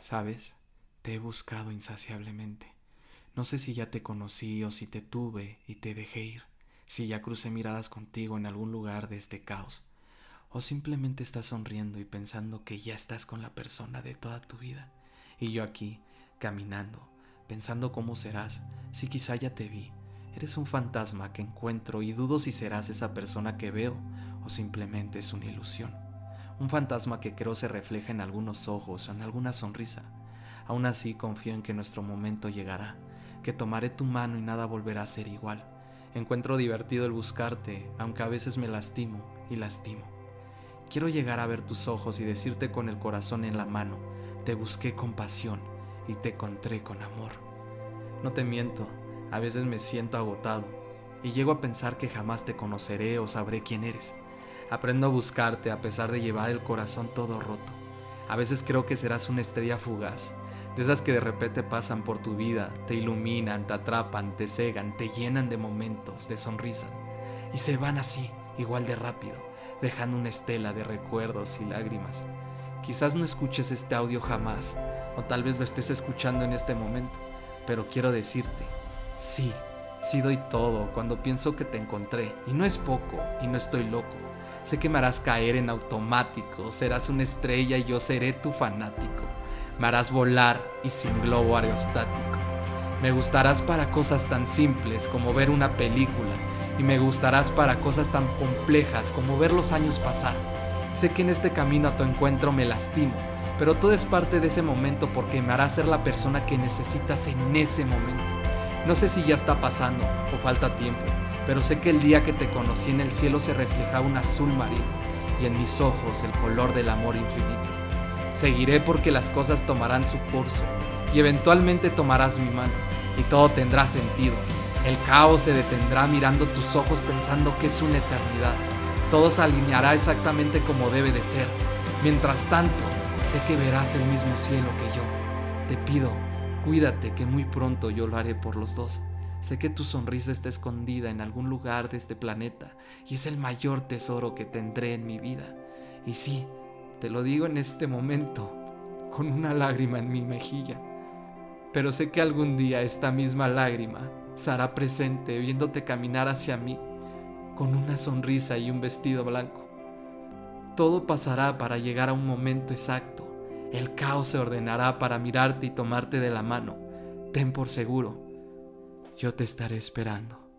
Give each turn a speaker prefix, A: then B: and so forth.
A: Sabes, te he buscado insaciablemente. No sé si ya te conocí o si te tuve y te dejé ir, si ya crucé miradas contigo en algún lugar de este caos, o simplemente estás sonriendo y pensando que ya estás con la persona de toda tu vida, y yo aquí, caminando, pensando cómo serás, si quizá ya te vi. Eres un fantasma que encuentro y dudo si serás esa persona que veo o simplemente es una ilusión un fantasma que creo se refleja en algunos ojos o en alguna sonrisa. Aún así confío en que nuestro momento llegará, que tomaré tu mano y nada volverá a ser igual. Encuentro divertido el buscarte, aunque a veces me lastimo y lastimo. Quiero llegar a ver tus ojos y decirte con el corazón en la mano, te busqué con pasión y te encontré con amor. No te miento, a veces me siento agotado y llego a pensar que jamás te conoceré o sabré quién eres. Aprendo a buscarte a pesar de llevar el corazón todo roto. A veces creo que serás una estrella fugaz, de esas que de repente pasan por tu vida, te iluminan, te atrapan, te cegan, te llenan de momentos, de sonrisa, y se van así, igual de rápido, dejando una estela de recuerdos y lágrimas. Quizás no escuches este audio jamás, o tal vez lo estés escuchando en este momento, pero quiero decirte, sí, sí doy todo cuando pienso que te encontré, y no es poco, y no estoy loco. Sé que me harás caer en automático, serás una estrella y yo seré tu fanático. Me harás volar y sin globo aerostático. Me gustarás para cosas tan simples como ver una película y me gustarás para cosas tan complejas como ver los años pasar. Sé que en este camino a tu encuentro me lastimo, pero todo es parte de ese momento porque me hará ser la persona que necesitas en ese momento. No sé si ya está pasando o falta tiempo, pero sé que el día que te conocí en el cielo se reflejaba un azul marino y en mis ojos el color del amor infinito. Seguiré porque las cosas tomarán su curso y eventualmente tomarás mi mano y todo tendrá sentido. El caos se detendrá mirando tus ojos pensando que es una eternidad. Todo se alineará exactamente como debe de ser. Mientras tanto, sé que verás el mismo cielo que yo. Te pido, cuídate que muy pronto yo lo haré por los dos. Sé que tu sonrisa está escondida en algún lugar de este planeta y es el mayor tesoro que tendré en mi vida. Y sí, te lo digo en este momento, con una lágrima en mi mejilla. Pero sé que algún día esta misma lágrima se hará presente viéndote caminar hacia mí con una sonrisa y un vestido blanco. Todo pasará para llegar a un momento exacto. El caos se ordenará para mirarte y tomarte de la mano. Ten por seguro yo te estaré esperando.